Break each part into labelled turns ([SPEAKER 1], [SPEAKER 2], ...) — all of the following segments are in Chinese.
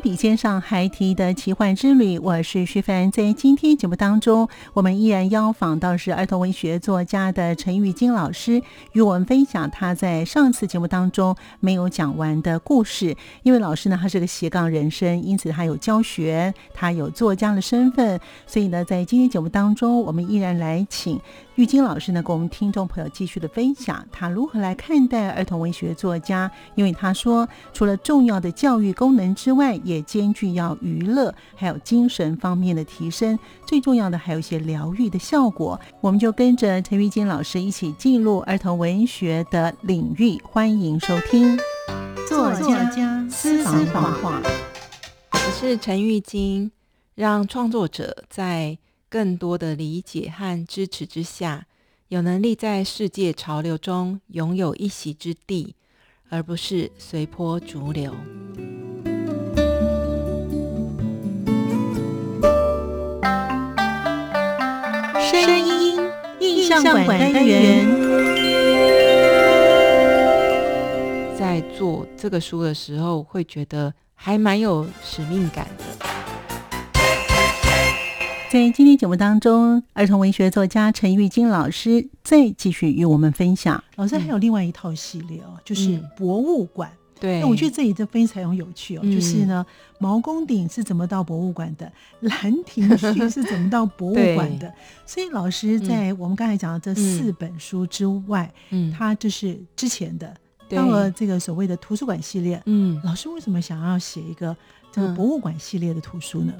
[SPEAKER 1] 笔尖上还提的奇幻之旅，我是徐凡。在今天节目当中，我们依然邀访到是儿童文学作家的陈玉金老师，与我们分享他在上次节目当中没有讲完的故事。因为老师呢，他是个斜杠人生，因此他有教学，他有作家的身份，所以呢，在今天节目当中，我们依然来请。玉金老师呢，跟我们听众朋友继续的分享他如何来看待儿童文学作家，因为他说，除了重要的教育功能之外，也兼具要娱乐还有精神方面的提升，最重要的还有一些疗愈的效果。我们就跟着陈玉金老师一起进入儿童文学的领域，欢迎收听作家私房话。
[SPEAKER 2] 我是陈玉金，让创作者在。更多的理解和支持之下，有能力在世界潮流中拥有一席之地，而不是随波逐流。
[SPEAKER 1] 声音印象馆单元，
[SPEAKER 2] 在做这个书的时候，会觉得还蛮有使命感的。
[SPEAKER 1] 在今天节目当中，儿童文学作家陈玉金老师再继续与我们分享。老师还有另外一套系列哦，就是博物馆。
[SPEAKER 2] 对，
[SPEAKER 1] 那我觉得这里就非常有趣哦。就是呢，毛公鼎是怎么到博物馆的？兰亭序是怎么到博物馆的？所以老师在我们刚才讲的这四本书之外，嗯，他就是之前的到了这个所谓的图书馆系列。嗯，老师为什么想要写一个这个博物馆系列的图书呢？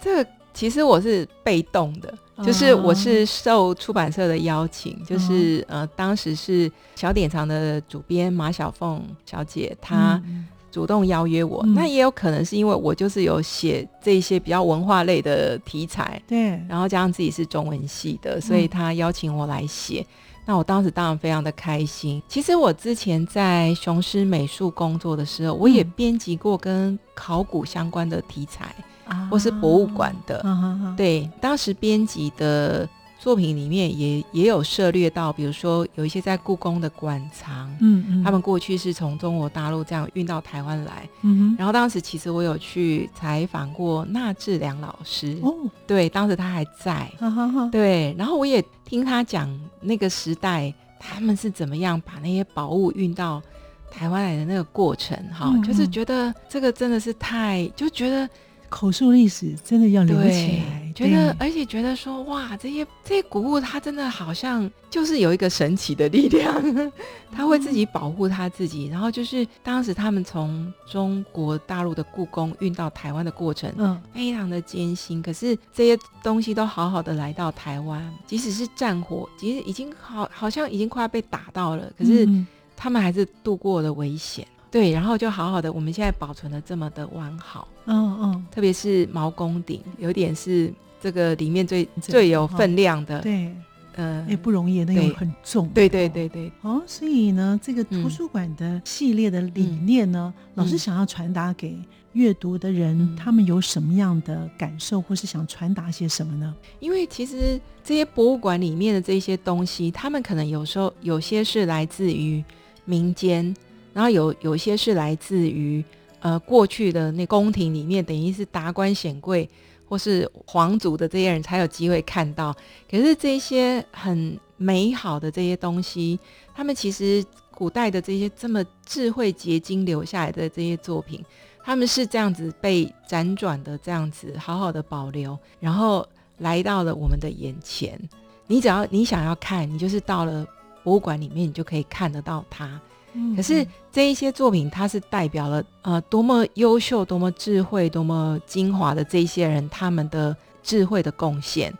[SPEAKER 2] 这个。其实我是被动的，就是我是受出版社的邀请，就是呃，当时是小典藏的主编马小凤小姐，她主动邀约我。那也有可能是因为我就是有写这些比较文化类的题材，
[SPEAKER 1] 对，
[SPEAKER 2] 然后加上自己是中文系的，所以她邀请我来写。那我当时当然非常的开心。其实我之前在雄狮美术工作的时候，我也编辑过跟考古相关的题材。或是博物馆的，对，当时编辑的作品里面也也有涉猎到，比如说有一些在故宫的馆藏，嗯嗯，他们过去是从中国大陆这样运到台湾来，嗯然后当时其实我有去采访过纳志良老师，哦，对，当时他还在，对，然后我也听他讲那个时代他们是怎么样把那些宝物运到台湾来的那个过程，哈，就是觉得这个真的是太，就觉得。
[SPEAKER 1] 口述历史真的要留起来，
[SPEAKER 2] 觉得而且觉得说哇，这些这些古物它真的好像就是有一个神奇的力量，它会自己保护它自己。然后就是当时他们从中国大陆的故宫运到台湾的过程，嗯，非常的艰辛。可是这些东西都好好的来到台湾，即使是战火，其实已经好好像已经快要被打到了，可是他们还是度过了危险。对，然后就好好的，我们现在保存的这么的完好，嗯嗯，特别是毛公鼎，有点是这个里面最最有分量的，
[SPEAKER 1] 对，呃，也不容易，那个很重，
[SPEAKER 2] 对对对对，
[SPEAKER 1] 哦，所以呢，这个图书馆的系列的理念呢，老师想要传达给阅读的人，他们有什么样的感受，或是想传达些什么呢？
[SPEAKER 2] 因为其实这些博物馆里面的这些东西，他们可能有时候有些是来自于民间。然后有有些是来自于呃过去的那宫廷里面，等于是达官显贵或是皇族的这些人才有机会看到。可是这些很美好的这些东西，他们其实古代的这些这么智慧结晶留下来的这些作品，他们是这样子被辗转的这样子好好的保留，然后来到了我们的眼前。你只要你想要看，你就是到了博物馆里面，你就可以看得到它。可是这一些作品，它是代表了呃多么优秀、多么智慧、多么精华的这些人他们的智慧的贡献。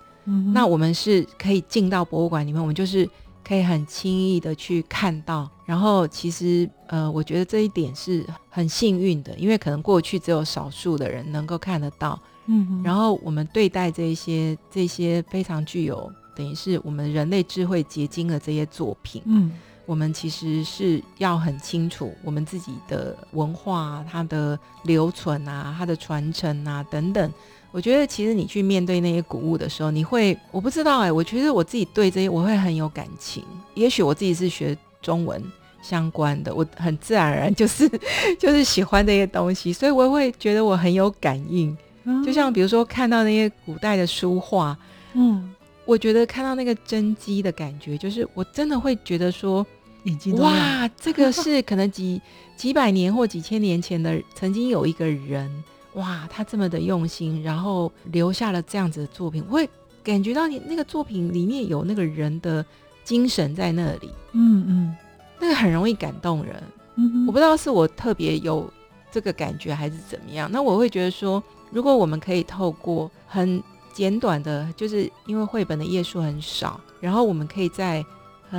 [SPEAKER 2] 那我们是可以进到博物馆里面，我们就是可以很轻易的去看到。然后其实呃，我觉得这一点是很幸运的，因为可能过去只有少数的人能够看得到。嗯，然后我们对待这些这些非常具有等于是我们人类智慧结晶的这些作品，嗯。我们其实是要很清楚我们自己的文化，它的留存啊，它的传承啊等等。我觉得其实你去面对那些古物的时候，你会我不知道哎，我觉得我自己对这些我会很有感情。也许我自己是学中文相关的，我很自然而然就是 就是喜欢这些东西，所以我会觉得我很有感应。就像比如说看到那些古代的书画，嗯。我觉得看到那个真迹的感觉，就是我真的会觉得说，
[SPEAKER 1] 眼睛
[SPEAKER 2] 哇，这个是 可能几几百年或几千年前的曾经有一个人，哇，他这么的用心，然后留下了这样子的作品，我会感觉到你那个作品里面有那个人的精神在那里，嗯嗯，那个很容易感动人，嗯，我不知道是我特别有这个感觉还是怎么样，那我会觉得说，如果我们可以透过很。简短的，就是因为绘本的页数很少，然后我们可以在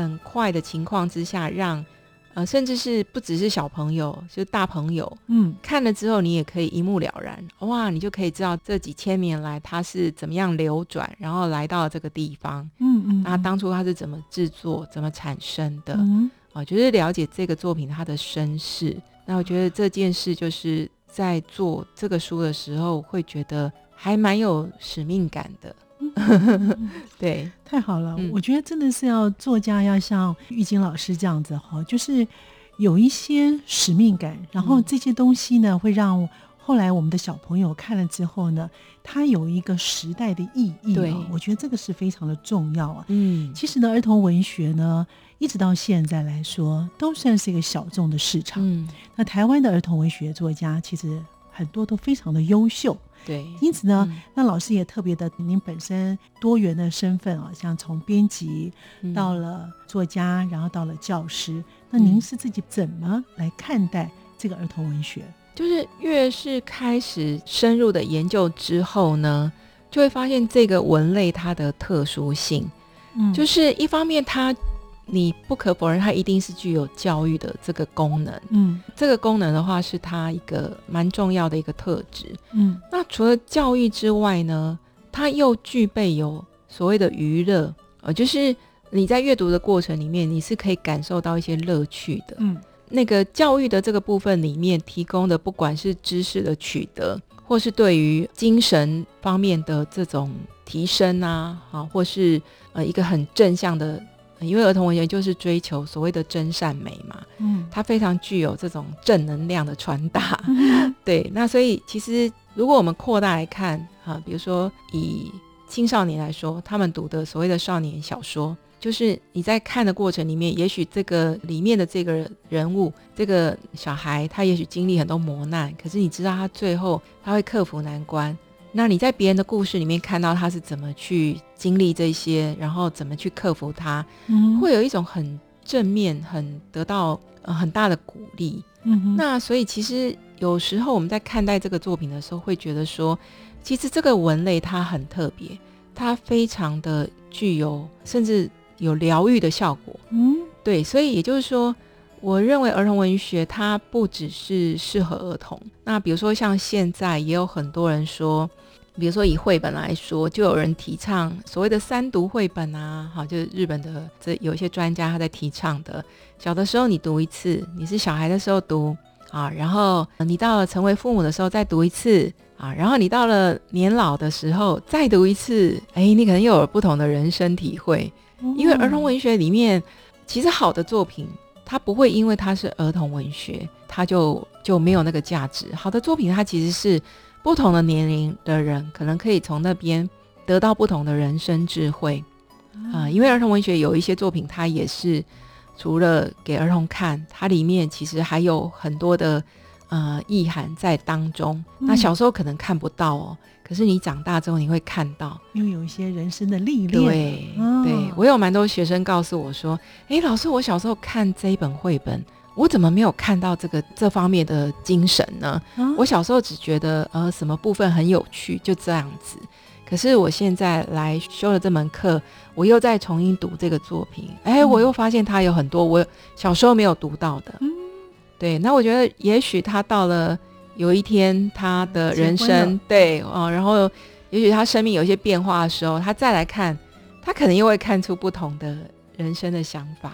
[SPEAKER 2] 很快的情况之下，让呃，甚至是不只是小朋友，就大朋友，嗯，看了之后你也可以一目了然，哇，你就可以知道这几千年来它是怎么样流转，然后来到这个地方，嗯嗯，那当初它是怎么制作、怎么产生的，啊，就是了解这个作品它的身世。那我觉得这件事就是在做这个书的时候会觉得。还蛮有使命感的，对，
[SPEAKER 1] 太好了。我觉得真的是要作家要像玉晶老师这样子哈，就是有一些使命感，然后这些东西呢，会让后来我们的小朋友看了之后呢，他有一个时代的意义。
[SPEAKER 2] 对，
[SPEAKER 1] 我觉得这个是非常的重要啊。嗯，其实呢，儿童文学呢，一直到现在来说，都算是一个小众的市场。嗯，那台湾的儿童文学作家其实很多都非常的优秀。
[SPEAKER 2] 对，
[SPEAKER 1] 因此呢，那老师也特别的，您本身多元的身份啊，像从编辑到了作家，然后到了教师，那您是自己怎么来看待这个儿童文学？
[SPEAKER 2] 就是越是开始深入的研究之后呢，就会发现这个文类它的特殊性，嗯，就是一方面它。你不可否认，它一定是具有教育的这个功能。嗯，这个功能的话，是它一个蛮重要的一个特质。嗯，那除了教育之外呢，它又具备有所谓的娱乐，呃，就是你在阅读的过程里面，你是可以感受到一些乐趣的。嗯，那个教育的这个部分里面提供的，不管是知识的取得，或是对于精神方面的这种提升啊，啊，或是呃一个很正向的。因为儿童文学就是追求所谓的真善美嘛，嗯，它非常具有这种正能量的传达，对。那所以其实如果我们扩大来看，哈，比如说以青少年来说，他们读的所谓的少年小说，就是你在看的过程里面，也许这个里面的这个人物，这个小孩，他也许经历很多磨难，可是你知道他最后他会克服难关。那你在别人的故事里面看到他是怎么去经历这些，然后怎么去克服它，会有一种很正面、很得到呃很大的鼓励。嗯，那所以其实有时候我们在看待这个作品的时候，会觉得说，其实这个文类它很特别，它非常的具有甚至有疗愈的效果。嗯，对，所以也就是说。我认为儿童文学它不只是适合儿童。那比如说像现在也有很多人说，比如说以绘本来说，就有人提倡所谓的三读绘本啊，好，就是日本的这有一些专家他在提倡的。小的时候你读一次，你是小孩的时候读啊，然后你到了成为父母的时候再读一次啊，然后你到了年老的时候再读一次，哎，你可能又有不同的人生体会。因为儿童文学里面其实好的作品。它不会因为它是儿童文学，它就就没有那个价值。好的作品，它其实是不同的年龄的人可能可以从那边得到不同的人生智慧啊、因为儿童文学有一些作品，它也是除了给儿童看，它里面其实还有很多的呃意涵在当中。那小时候可能看不到哦，可是你长大之后你会看到，
[SPEAKER 1] 又有一些人生的历练。
[SPEAKER 2] 对，
[SPEAKER 1] 哦
[SPEAKER 2] 对我有蛮多学生告诉我说：“哎，老师，我小时候看这一本绘本，我怎么没有看到这个这方面的精神呢？
[SPEAKER 1] 啊
[SPEAKER 2] 我小时候只觉得呃什么部分很有趣，就这样子。可是我现在来修了这门课，我又再重新读这个作品，哎，
[SPEAKER 1] 嗯
[SPEAKER 2] 我又发现它有很多我小时候没有读到的。
[SPEAKER 1] 嗯
[SPEAKER 2] 对，那我觉得也许他到了有一天他的人生，对哦、然后也许他生命有一些变化的时候，他再来看，他可能又会看出不同的人生的想法。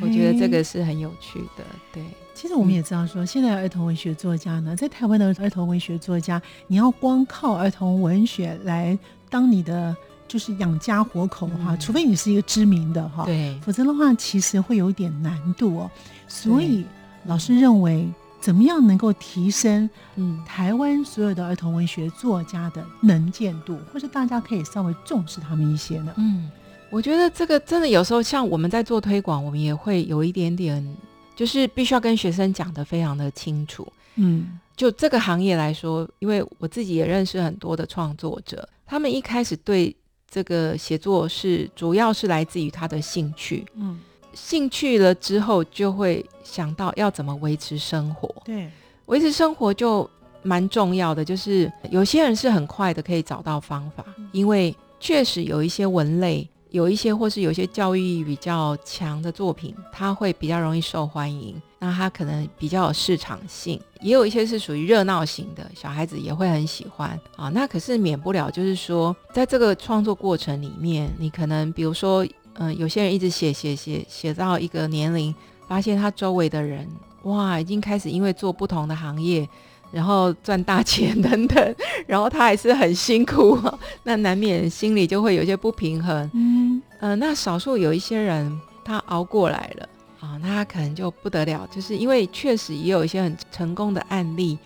[SPEAKER 2] 我觉得这个
[SPEAKER 1] 哎
[SPEAKER 2] 是很有趣的，对。
[SPEAKER 1] 其实我们也知道说，现在儿童文学作家呢，在台湾的儿童文学作家，你要光靠儿童文学来当你的就是养家活口的话，
[SPEAKER 2] 嗯
[SPEAKER 1] 除非你是一个知名的哈，
[SPEAKER 2] 对，
[SPEAKER 1] 否则的话其实会有一点难度哦。所以老师认为，怎么样能够提升
[SPEAKER 2] 嗯，
[SPEAKER 1] 台湾所有的儿童文学作家的能见度，或者大家可以稍微重视他们一些呢？
[SPEAKER 2] 嗯，我觉得这个真的有时候像我们在做推广，我们也会有一点点，就是必须要跟学生讲的非常的清楚。
[SPEAKER 1] 嗯
[SPEAKER 2] 就这个行业来说，因为我自己也认识很多的创作者，他们一开始对这个写作是主要是来自于他的兴趣，
[SPEAKER 1] 嗯，
[SPEAKER 2] 兴趣了之后就会想到要怎么维持生活，
[SPEAKER 1] 对，
[SPEAKER 2] 维持生活就蛮重要的，就是有些人是很快的可以找到方法，因为确实有一些文类，有一些或是有一些教育比较强的作品，它会比较容易受欢迎，那它可能比较有市场性，也有一些是属于热闹型的，小孩子也会很喜欢啊。那可是免不了就是说，在这个创作过程里面，你可能比如说，嗯、有些人一直写写写写到一个年龄，发现他周围的人哇，已经开始因为做不同的行业，然后赚大钱等等，然后他还是很辛苦，那难免心里就会有一些不平衡。
[SPEAKER 1] 嗯。
[SPEAKER 2] 呃，那少数有一些人他熬过来了啊，那他可能就不得了，就是因为确实也有一些很成功的案例，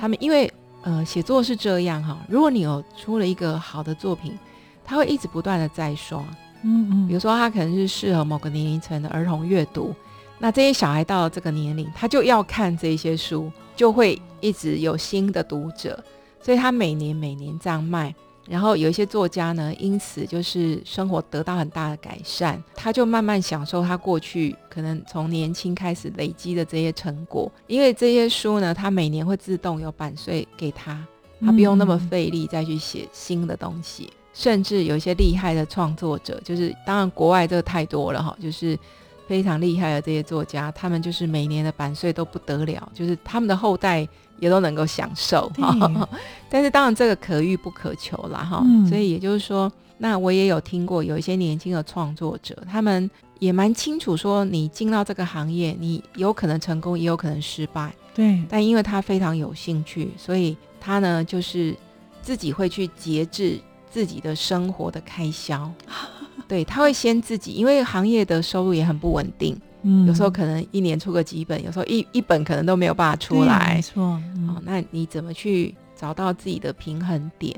[SPEAKER 2] 他们因为呃写作是这样哈，如果你有出了一个好的作品，他会一直不断的再刷，
[SPEAKER 1] 嗯嗯，
[SPEAKER 2] 比如说他可能是适合某个年龄层的儿童阅读，那这些小孩到了这个年龄，他就要看这些书，就会一直有新的读者，所以他每年每年这样卖。然后有一些作家呢，因此就是生活得到很大的改善，他就慢慢享受他过去可能从年轻开始累积的这些成果，因为这些书呢，他每年会自动有版税给他，他不用那么
[SPEAKER 1] 嗯
[SPEAKER 2] 费力再去写新的东西。甚至有一些厉害的创作者，就是当然国外这个太多了哈，就是非常厉害的这些作家，他们就是每年的版税都不得了，就是他们的后代也都能够享受哈。
[SPEAKER 1] 对
[SPEAKER 2] 但是当然这个可遇不可求啦哈，
[SPEAKER 1] 嗯
[SPEAKER 2] 所以也就是说，那我也有听过有一些年轻的创作者，他们也蛮清楚说，你进到这个行业，你有可能成功，也有可能失败。
[SPEAKER 1] 对，
[SPEAKER 2] 但因为他非常有兴趣，所以他呢就是自己会去节制自己的生活的开销。对，他会先自己，因为行业的收入也很不稳定，
[SPEAKER 1] 嗯
[SPEAKER 2] 有时候可能一年出个几本，有时候一一本可能都没有办法出来
[SPEAKER 1] 没。错，
[SPEAKER 2] 哦
[SPEAKER 1] 嗯，
[SPEAKER 2] 那你怎么去找到自己的平衡点？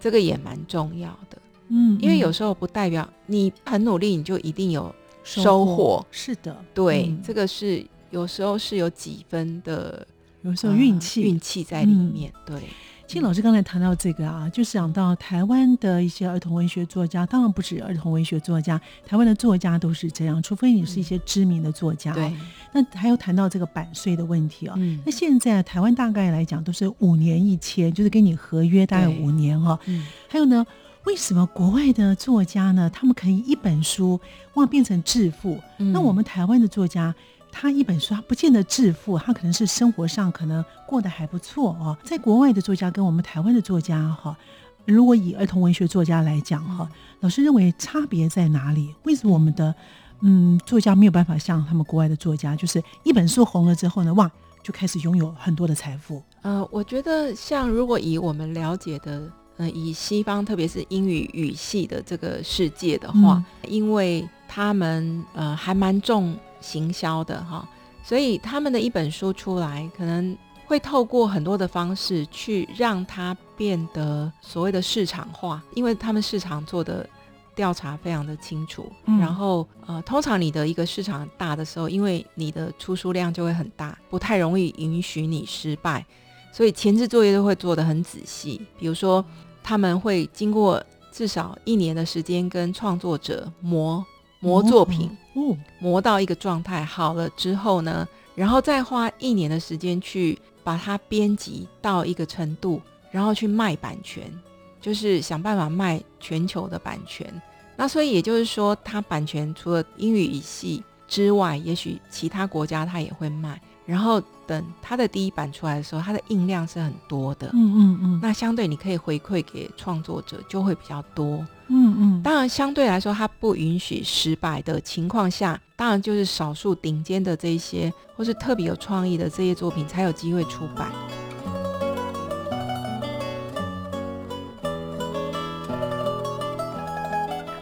[SPEAKER 2] 这个也蛮重要的，
[SPEAKER 1] 嗯，
[SPEAKER 2] 因为有
[SPEAKER 1] 嗯
[SPEAKER 2] 时候不代表你很努力，你就一定有收获。
[SPEAKER 1] 是的，
[SPEAKER 2] 对，
[SPEAKER 1] 嗯
[SPEAKER 2] 这个是有时候是有几分的
[SPEAKER 1] 有时候运
[SPEAKER 2] 呃
[SPEAKER 1] 气，
[SPEAKER 2] 运气在里
[SPEAKER 1] 嗯
[SPEAKER 2] 面。对，
[SPEAKER 1] 其实老师刚才谈到这个啊，就想到台湾的一些儿童文学作家，当然不止儿童文学作家，台湾的作家都是这样，除非你是一些知名的作家、
[SPEAKER 2] 对，，
[SPEAKER 1] 那还有谈到这个版税的问题哦。
[SPEAKER 2] 嗯
[SPEAKER 1] 那现在台湾大概来讲都是五年一签，就是跟你合约大概五年哦。
[SPEAKER 2] 嗯
[SPEAKER 1] 还有呢，为什么国外的作家呢，他们可以一本书哇变成致富？
[SPEAKER 2] 嗯
[SPEAKER 1] 那我们台湾的作家，他一本书他不见得致富，他可能是生活上可能过得还不错哦。在国外的作家跟我们台湾的作家哈，如果以儿童文学作家来讲哈，老师认为差别在哪里？为什么我们的嗯作家没有办法像他们国外的作家，就是一本书红了之后呢，哇，就开始拥有很多的财富？
[SPEAKER 2] 呃，我觉得像如果以我们了解的，呃，以西方特别是英语语系的这个世界的话，因为他们呃还蛮重行销的哈，所以他们的一本书出来，可能会透过很多的方式去让它变得所谓的市场化，因为他们市场做的调查非常的清楚。
[SPEAKER 1] 嗯
[SPEAKER 2] 然后呃，通常你的一个市场大的时候，因为你的出书量就会很大，不太容易允许你失败，所以前置作业都会做得很仔细。比如说，他们会经过至少一年的时间跟创作者磨磨作品。
[SPEAKER 1] 哦，
[SPEAKER 2] 磨到一个状态好了之后呢，然后再花一年的时间去把它编辑到一个程度，然后去卖版权，就是想办法卖全球的版权。那所以也就是说，它版权除了英语语系之外，也许其他国家它也会卖。然后等它的第一版出来的时候，它的印量是很多的，
[SPEAKER 1] 嗯嗯嗯，
[SPEAKER 2] 那相对你可以回馈给创作者就会比较多。
[SPEAKER 1] 嗯嗯，
[SPEAKER 2] 当然，相对来说，它不允许失败的情况下，当然就是少数顶尖的这一些，或是特别有创意的这些作品才有机会出版。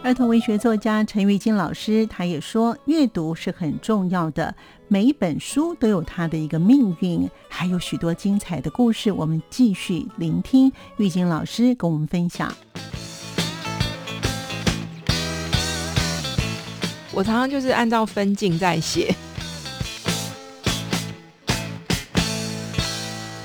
[SPEAKER 1] 儿童文学作家陈玉金老师，他也说，阅读是很重要的，每一本书都有它的一个命运，还有许多精彩的故事。我们继续聆听玉金老师跟我们分享。
[SPEAKER 2] 我常常就是按照分镜在写。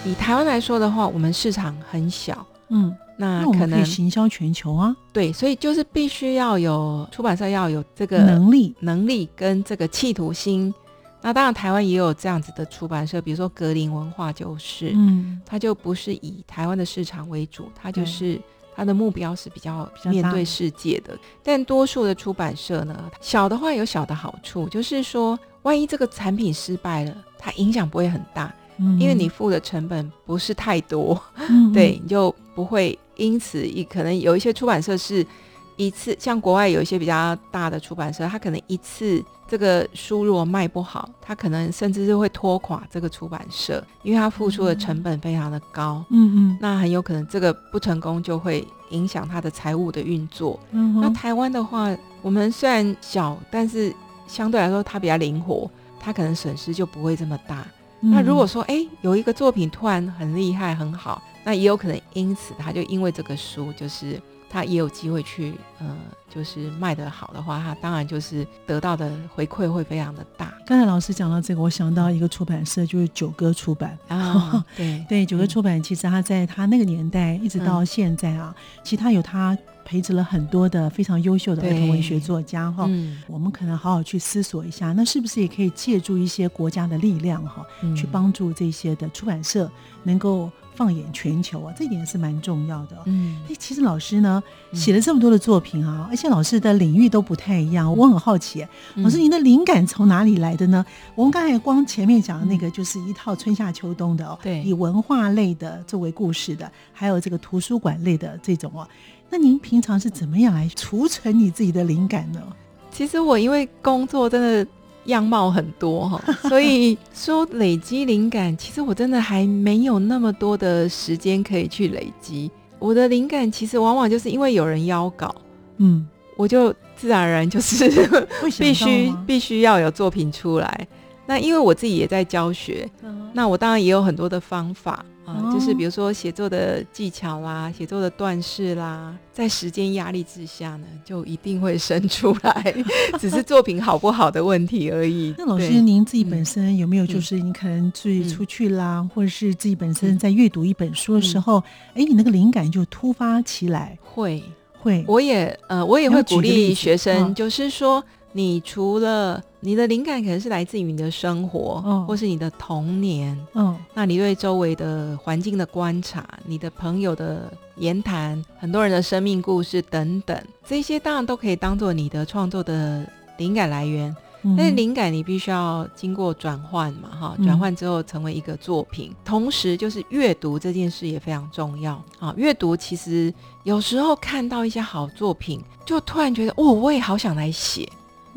[SPEAKER 2] 以台湾来说的话，我们市场很小，
[SPEAKER 1] 嗯，那可
[SPEAKER 2] 能
[SPEAKER 1] 以行销全球啊，
[SPEAKER 2] 对，所以就是必须要有出版社要有这个
[SPEAKER 1] 能力，
[SPEAKER 2] 能力跟这个企图心。那当然，台湾也有这样子的出版社，比如说格林文化就是，
[SPEAKER 1] 嗯
[SPEAKER 2] 它就不是以台湾的市场为主，它就
[SPEAKER 1] 对
[SPEAKER 2] 是它的目标是比较面对世界的。但多数的出版社呢，小的话有小的好处，就是说，万一这个产品失败了，它影响不会很大，
[SPEAKER 1] 嗯，
[SPEAKER 2] 因为你。付的成本不是太多，
[SPEAKER 1] 嗯。
[SPEAKER 2] 对，，你就不会因此一可能有一些出版社是一次，像国外有一些比较大的出版社，他可能一次这个书如果卖不好，他可能甚至是会拖垮这个出版社，因为他付出的成本非常的高，
[SPEAKER 1] 嗯嗯
[SPEAKER 2] 那很有可能这个不成功就会影响他的财务的运作。
[SPEAKER 1] 嗯，
[SPEAKER 2] 那台湾的话，我们虽然小，但是相对来说它比较灵活，它可能损失就不会这么大。那如果说哎有一个作品突然很厉害很好，那也有可能因此他就因为这个书，就是他也有机会去呃，就是卖得好的话，他当然就是得到的回馈会非常的大
[SPEAKER 1] 刚才老师讲到这个，我想到一个出版社，就是九歌出版。
[SPEAKER 2] 啊。对
[SPEAKER 1] 对，九歌
[SPEAKER 2] 嗯
[SPEAKER 1] 出版其实他在他那个年代一直到现在啊，其实他有他培植了很多的非常优秀的儿童文学作家哈。
[SPEAKER 2] 嗯，
[SPEAKER 1] 我们可能好好去思索一下，那是不是也可以借助一些国家的力量哈，
[SPEAKER 2] 嗯
[SPEAKER 1] 去帮助这些的出版社能够放眼全球啊，这一点是蛮重要的哦。
[SPEAKER 2] 嗯
[SPEAKER 1] 哎，其实老师呢
[SPEAKER 2] 嗯
[SPEAKER 1] 写了这么多的作品啊，而且老师的领域都不太一样，我很好奇，
[SPEAKER 2] 嗯
[SPEAKER 1] 老师您的灵感从哪里来的呢？我们刚才光前面讲的那个就是一套春夏秋冬的哦，
[SPEAKER 2] 对
[SPEAKER 1] 以文化类的作为故事的，还有这个图书馆类的这种哦。那您平常是怎么样来储存你自己的灵感呢？
[SPEAKER 2] 其实我因为工作真的样貌很多哈，所以说累积灵感，其实我真的还没有那么多的时间可以去累积。我的灵感其实往往就是因为有人邀稿，
[SPEAKER 1] 嗯，
[SPEAKER 2] 我就自然而然就是 必须必须要有作品出来。那因为我自己也在教学，
[SPEAKER 1] 嗯
[SPEAKER 2] 那我当然也有很多的方法啊，
[SPEAKER 1] 哦
[SPEAKER 2] 就是比如说写作的技巧啦，写作的段式啦，在时间压力之下呢，就一定会生出来，只是作品好不好的问题而已。
[SPEAKER 1] 那老师，您自己本身有没有就是你可能自己
[SPEAKER 2] 嗯。
[SPEAKER 1] 出去啦，或者是自己本身在阅读一本书的时候，哎、你那个灵感就突发起来，
[SPEAKER 2] 会，
[SPEAKER 1] 会。
[SPEAKER 2] 我也呃，我也会鼓励学生，
[SPEAKER 1] 嗯。
[SPEAKER 2] 就是说，你除了你的灵感可能是来自于你的生活，
[SPEAKER 1] 嗯
[SPEAKER 2] 或是你的童年，
[SPEAKER 1] 嗯
[SPEAKER 2] 那你对周围的环境的观察，你的朋友的言谈，很多人的生命故事等等，这些当然都可以当做你的创作的灵感来源。
[SPEAKER 1] 嗯
[SPEAKER 2] 但是灵感你必须要经过转换嘛，哈，
[SPEAKER 1] 嗯
[SPEAKER 2] 转换之后成为一个作品。同时，就是阅读这件事也非常重要啊。阅读其实有时候看到一些好作品，就突然觉得，哦，我也好想来写。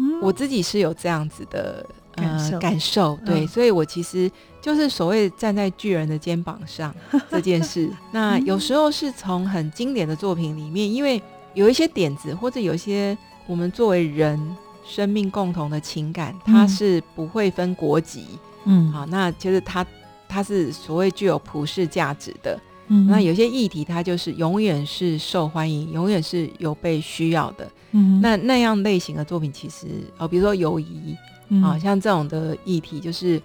[SPEAKER 1] 嗯
[SPEAKER 2] 我自己是有这样子的
[SPEAKER 1] 感受
[SPEAKER 2] 呃感受，对，
[SPEAKER 1] 嗯
[SPEAKER 2] 所以我其实就是所谓站在巨人的肩膀上 这件事。那有时候是从很经典的作品里面，因为有一些点子，或者有一些我们作为人生命共同的情感，它
[SPEAKER 1] 嗯
[SPEAKER 2] 是不会分国籍。
[SPEAKER 1] 嗯
[SPEAKER 2] 好，那就是它它是所谓具有普世价值的。
[SPEAKER 1] 嗯
[SPEAKER 2] 那有些议题它就是永远是受欢迎，永远是有被需要的。
[SPEAKER 1] 嗯
[SPEAKER 2] 那那样类型的作品，其实哦，比如说友谊
[SPEAKER 1] 嗯
[SPEAKER 2] 啊，像这种的议题，就是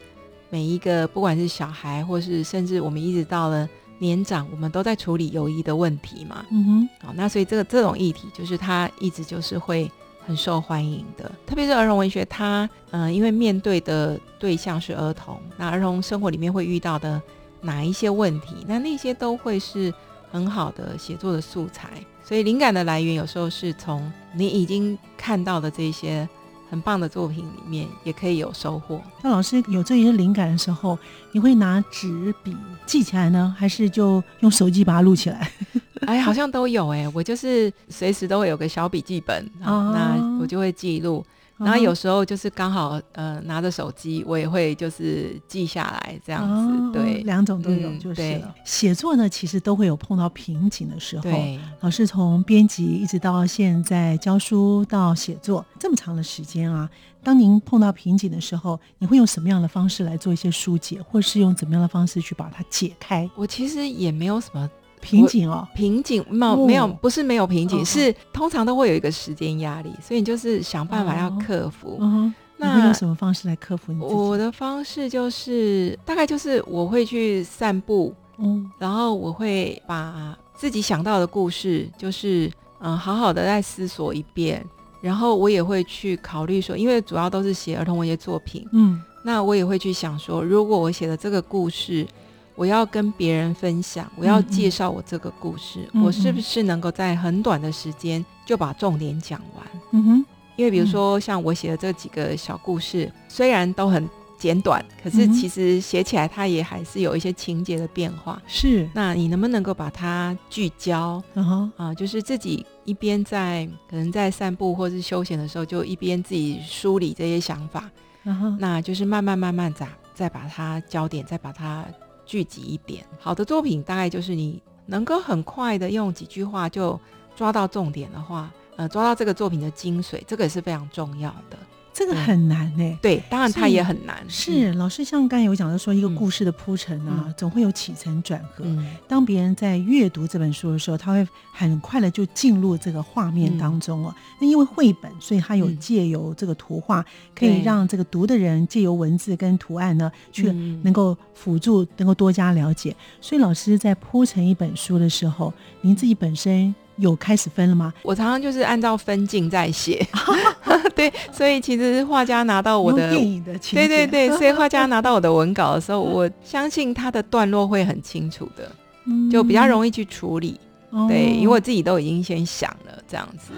[SPEAKER 2] 每一个不管是小孩，或是甚至我们一直到了年长，我们都在处理友谊的问题嘛。
[SPEAKER 1] 嗯哼
[SPEAKER 2] 好，那所以这个这种议题，就是它一直就是会很受欢迎的，特别是儿童文学，它呃，因为面对的对象是儿童，那儿童生活里面会遇到的哪一些问题，那那些都会是很好的写作的素材。所以灵感的来源有时候是从你已经看到的这些很棒的作品里面，也可以有收获。
[SPEAKER 1] 那老师有这些灵感的时候，你会拿纸笔记起来呢，还是就用手机把它录起来？
[SPEAKER 2] 哎，好像都有哎、我就是随时都会有个小笔记本，啊
[SPEAKER 1] 哦
[SPEAKER 2] 那我就会记录。然后有时候就是刚好呃拿着手机，我也会就是记下来这样子，
[SPEAKER 1] 哦
[SPEAKER 2] 对
[SPEAKER 1] 两种都有
[SPEAKER 2] 嗯
[SPEAKER 1] 就是。写作呢，其实都会有碰到瓶颈的时候。
[SPEAKER 2] 对。
[SPEAKER 1] 老师从编辑一直到现在教书到写作这么长的时间啊，当您碰到瓶颈的时候，你会用什么样的方式来做一些疏解，或是用怎么样的方式去把它解开
[SPEAKER 2] 我其实也没有什么
[SPEAKER 1] 瓶颈哦？
[SPEAKER 2] 瓶颈，没有、
[SPEAKER 1] 哦
[SPEAKER 2] 没有，不是没有瓶颈，
[SPEAKER 1] 哦
[SPEAKER 2] 是通常都会有一个时间压力，所以你就是想办法要
[SPEAKER 1] 哦
[SPEAKER 2] 克服。那
[SPEAKER 1] 用什么方式来克服你自己？
[SPEAKER 2] 我的方式就是大概就是我会去散步，
[SPEAKER 1] 嗯
[SPEAKER 2] 然后我会把自己想到的故事，就是嗯，好好的再思索一遍，然后我也会去考虑说，因为主要都是写儿童文学作品，
[SPEAKER 1] 嗯
[SPEAKER 2] 那我也会去想说，如果我写的这个故事，我要跟别人分享，我要
[SPEAKER 1] 嗯嗯。
[SPEAKER 2] 介绍我这个故事，
[SPEAKER 1] 嗯
[SPEAKER 2] 我是不是能够在很短的时间就把重点讲完？
[SPEAKER 1] 嗯哼。
[SPEAKER 2] 因为比如说像我写的这几个小故事，虽然都很简短，可是其实写起来它也还是有一些情节的变化。
[SPEAKER 1] 是，
[SPEAKER 2] 那你能不能够把它聚焦？
[SPEAKER 1] 然后
[SPEAKER 2] 啊？就是自己一边在可能在散步或是休闲的时候，就一边自己梳理这些想法，
[SPEAKER 1] 然后
[SPEAKER 2] 那就是慢慢慢慢再再把它焦点再把它聚集一点。好的作品大概就是你能够很快的用几句话就抓到重点的话，呃，抓到这个作品的精髓，这个也是非常重要的。
[SPEAKER 1] 这个很难呢、
[SPEAKER 2] 对，当然它也很难。
[SPEAKER 1] 是，老师像刚才有讲到说，一个
[SPEAKER 2] 嗯
[SPEAKER 1] 故事的铺陈啊，
[SPEAKER 2] 嗯
[SPEAKER 1] 总会有起承转合。
[SPEAKER 2] 嗯，
[SPEAKER 1] 当别人在阅读这本书的时候，他会很快的就进入这个画面当中哦。那因为绘本，所以它有
[SPEAKER 2] 嗯
[SPEAKER 1] 借由这个图画，可以
[SPEAKER 2] 对
[SPEAKER 1] 让这个读的人借由文字跟图案呢，去
[SPEAKER 2] 嗯
[SPEAKER 1] 能够辅助，能够多加了解。所以老师在铺成一本书的时候，您自己本身有开始分了吗？
[SPEAKER 2] 我常常就是按照分镜在写，对，所以其实画家拿到我的
[SPEAKER 1] 电影的情
[SPEAKER 2] 对
[SPEAKER 1] 节，
[SPEAKER 2] 对对，所以画家拿到我的文稿的时候，我相信他的段落会很清楚的，
[SPEAKER 1] 嗯
[SPEAKER 2] 就比较容易去处理。
[SPEAKER 1] 哦
[SPEAKER 2] 对，因为我自己都已经先想了这样子。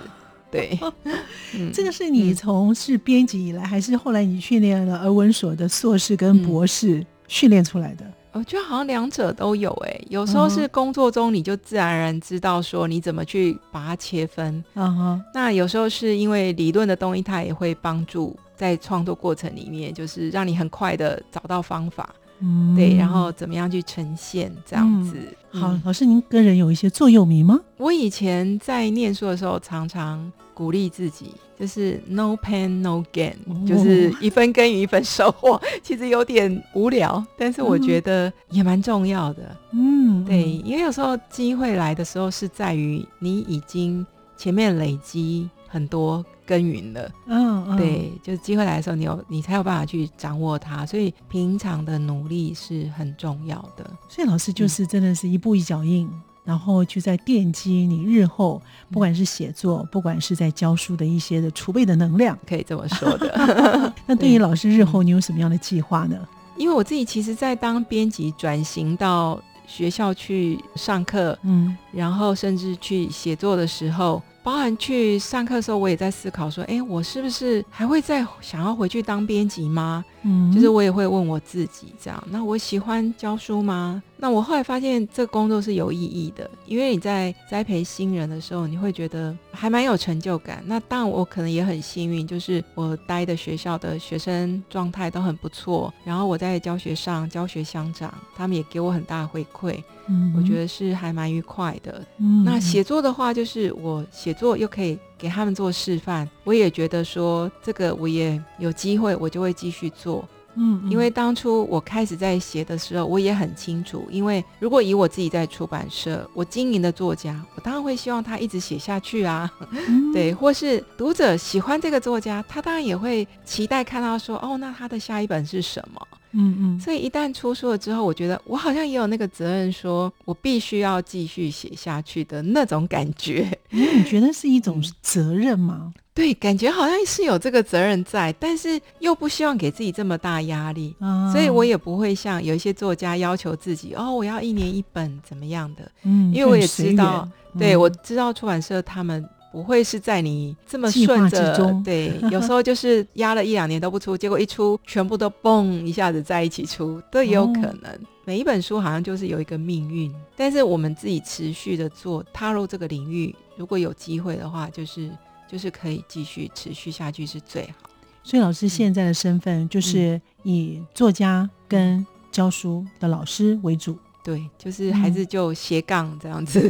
[SPEAKER 2] 对，嗯
[SPEAKER 1] 这个是你
[SPEAKER 2] 嗯
[SPEAKER 1] 从事编辑以来，还是后来你训练了儿文所的硕士跟博士训练出来的？
[SPEAKER 2] 我觉得好像两者都有诶、有时候
[SPEAKER 1] 嗯
[SPEAKER 2] 是工作中你就自然而然知道说你怎么去把它切分，
[SPEAKER 1] 嗯哼，
[SPEAKER 2] 那有时候是因为理论的东西，它也会帮助在创作过程里面，就是让你很快的找到方法，
[SPEAKER 1] 嗯
[SPEAKER 2] 对，然后怎么样去呈现这样子。
[SPEAKER 1] 好
[SPEAKER 2] 嗯，
[SPEAKER 1] 老师，您个人有一些座右铭吗？
[SPEAKER 2] 我以前在念书的时候，常常鼓励自己，就是 no pain no gain，、
[SPEAKER 1] 哦
[SPEAKER 2] 就是一分耕耘一分收获。其实有点无聊，但是我
[SPEAKER 1] 嗯
[SPEAKER 2] 觉得也蛮重要的。
[SPEAKER 1] 嗯，
[SPEAKER 2] 对，因为有时候机会来的时候，是在于你已经前面累积很多耕耘了。
[SPEAKER 1] 嗯，嗯，
[SPEAKER 2] 对，就是机会来的时候，你有你才有办法去掌握它，所以平常的努力是很重要的。
[SPEAKER 1] 所以老师就是真的是一步一脚印，然后就在奠基你日后不管是写作，不管是在教书的一些的储备的能量。
[SPEAKER 2] 可以这么说的。
[SPEAKER 1] 那对于老师日后你有什么样的计划呢？
[SPEAKER 2] 因为我自己其实，在当编辑转型到学校去上课，
[SPEAKER 1] 嗯
[SPEAKER 2] 然后甚至去写作的时候，包含去上课的时候，我也在思考说，哎，我是不是还会再想要回去当编辑吗？
[SPEAKER 1] 嗯，
[SPEAKER 2] 就是我也会问我自己这样。那我喜欢教书吗？那我后来发现这个工作是有意义的，因为你在栽培新人的时候，你会觉得还蛮有成就感。那当然，我可能也很幸运，就是我待的学校的学生状态都很不错，然后我在教学上教学乡长，他们也给我很大的回馈，
[SPEAKER 1] 嗯
[SPEAKER 2] 我觉得是还蛮愉快的。
[SPEAKER 1] 嗯
[SPEAKER 2] 那写作的话，就是我写作又可以给他们做示范，我也觉得说这个我也有机会，我就会继续做。嗯，因为当初我开始在写的时候，我也很清楚，因为如果以我自己在出版社，我经营的作家，我当然会希望他一直写下去啊，对，或是读者喜欢这个作家，他当然也会期待看到说，哦，那他的下一本是什么？嗯嗯。所以一旦出书了之后，我觉得我好像也有那个责任，说我必须要继续写下去的那种感觉。
[SPEAKER 1] 你觉得是一种责任吗？
[SPEAKER 2] 对，感觉好像是有这个责任在，但是又不希望给自己这么大压力，所以我也不会像有一些作家要求自己哦，我要一年一本怎么样的，嗯，因为我也知道，对我知道出版社他们不会是在你这么顺着，对，有时候就是压了一两年都不出，结果一出全部都嘣一下子在一起出，都有可能。每一本书好像就是有一个命运，但是我们自己持续的做，踏入这个领域，如果有机会的话，就是。就是可以继续持续下去是最好。
[SPEAKER 1] 所以老师现在的身份就是以作家跟教书的老师为主。
[SPEAKER 2] 对，就是还是就斜杠这样子。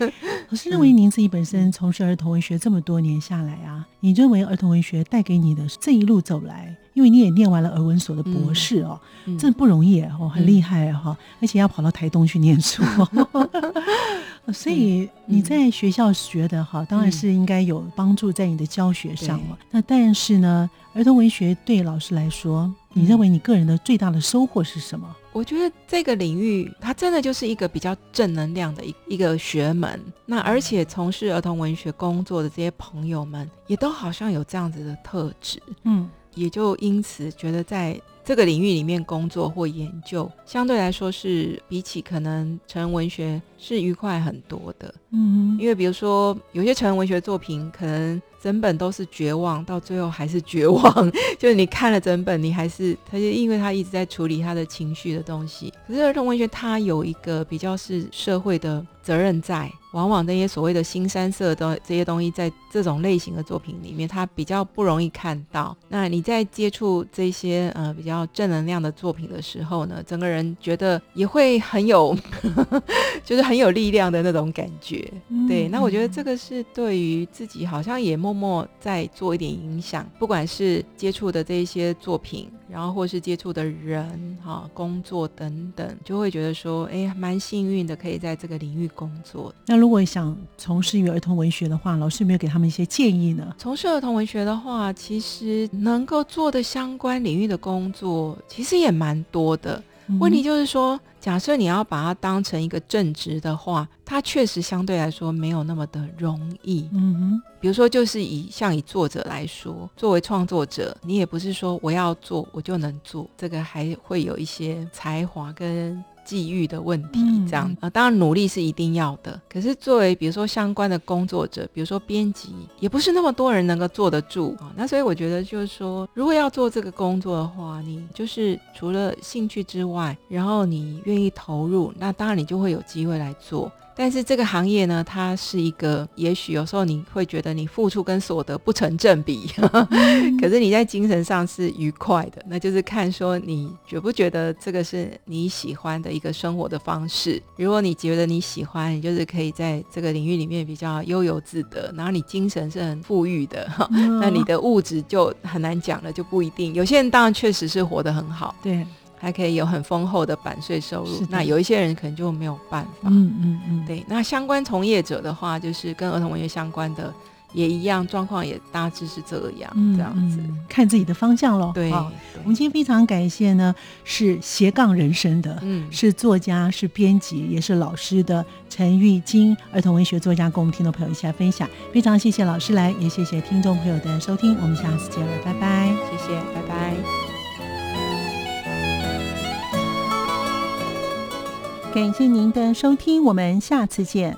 [SPEAKER 1] 我是认为您自己本身从事儿童文学这么多年下来啊，你认为儿童文学带给你的这一路走来，因为你也念完了儿文所的博士哦，真的不容易哦，很厉害哈，而且要跑到台东去念书。所以你在学校学的哈，当然是应该有帮助在你的教学上了。那但是呢，儿童文学对老师来说，你认为你个人的最大的收获是什么？
[SPEAKER 2] 我觉得这个领域它真的就是一个比较正能量的一一个学门。那而且从事儿童文学工作的这些朋友们，也都好像有这样子的特质。嗯，也就因此觉得在。这个领域里面工作或研究，相对来说是比起可能成人文学是愉快很多的。嗯，因为比如说有些成人文学作品，可能整本都是绝望，到最后还是绝望。就是你看了整本，你还是他就因为他一直在处理他的情绪的东西。可是儿童文学它有一个比较是社会的责任在。往往那些所谓的新三色的这些东西，在这种类型的作品里面，它比较不容易看到。那你在接触这些呃比较正能量的作品的时候呢，整个人觉得也会很有，就是很有力量的那种感觉。对，那我觉得这个是对于自己好像也默默在做一点影响，不管是接触的这一些作品。然后或是接触的人、哈工作等等，就会觉得说，哎，蛮幸运的，可以在这个领域工作。
[SPEAKER 1] 那如果想从事于儿童文学的话，老师有没有给他们一些建议呢？
[SPEAKER 2] 从事儿童文学的话，其实能够做的相关领域的工作，其实也蛮多的。问题就是说，假设你要把它当成一个正职的话，它确实相对来说没有那么的容易。嗯哼，比如说，就是以像以作者来说，作为创作者，你也不是说我要做我就能做，这个还会有一些才华跟。际遇的问题，这样啊，当然努力是一定要的。可是作为比如说相关的工作者，比如说编辑，也不是那么多人能够坐得住啊。那所以我觉得就是说，如果要做这个工作的话，你就是除了兴趣之外，然后你愿意投入，那当然你就会有机会来做。但是这个行业呢，它是一个，也许有时候你会觉得你付出跟所得不成正比，可是你在精神上是愉快的，那就是看说你觉不觉得这个是你喜欢的一个生活的方式。如果你觉得你喜欢，你就是可以在这个领域里面比较悠游自得，然后你精神是很富裕的，那你的物质就很难讲了，就不一定。有些人当然确实是活得很好，
[SPEAKER 1] 对。
[SPEAKER 2] 还可以有很丰厚的版税收入，那有一些人可能就没有办法。嗯嗯嗯，对。那相关从业者的话，就是跟儿童文学相关的，也一样，状况也大致是这样，这样子，
[SPEAKER 1] 看自己的方向喽。
[SPEAKER 2] 对，
[SPEAKER 1] 我们今天非常感谢呢，是斜杠人生的，嗯，是作家，是编辑，也是老师的陈玉金，儿童文学作家，跟我们听众朋友一起来分享。非常谢谢老师来，也谢谢听众朋友的收听，我们下次见了，拜拜。
[SPEAKER 2] 谢谢，拜拜。
[SPEAKER 1] 感谢您的收听，我们下次见。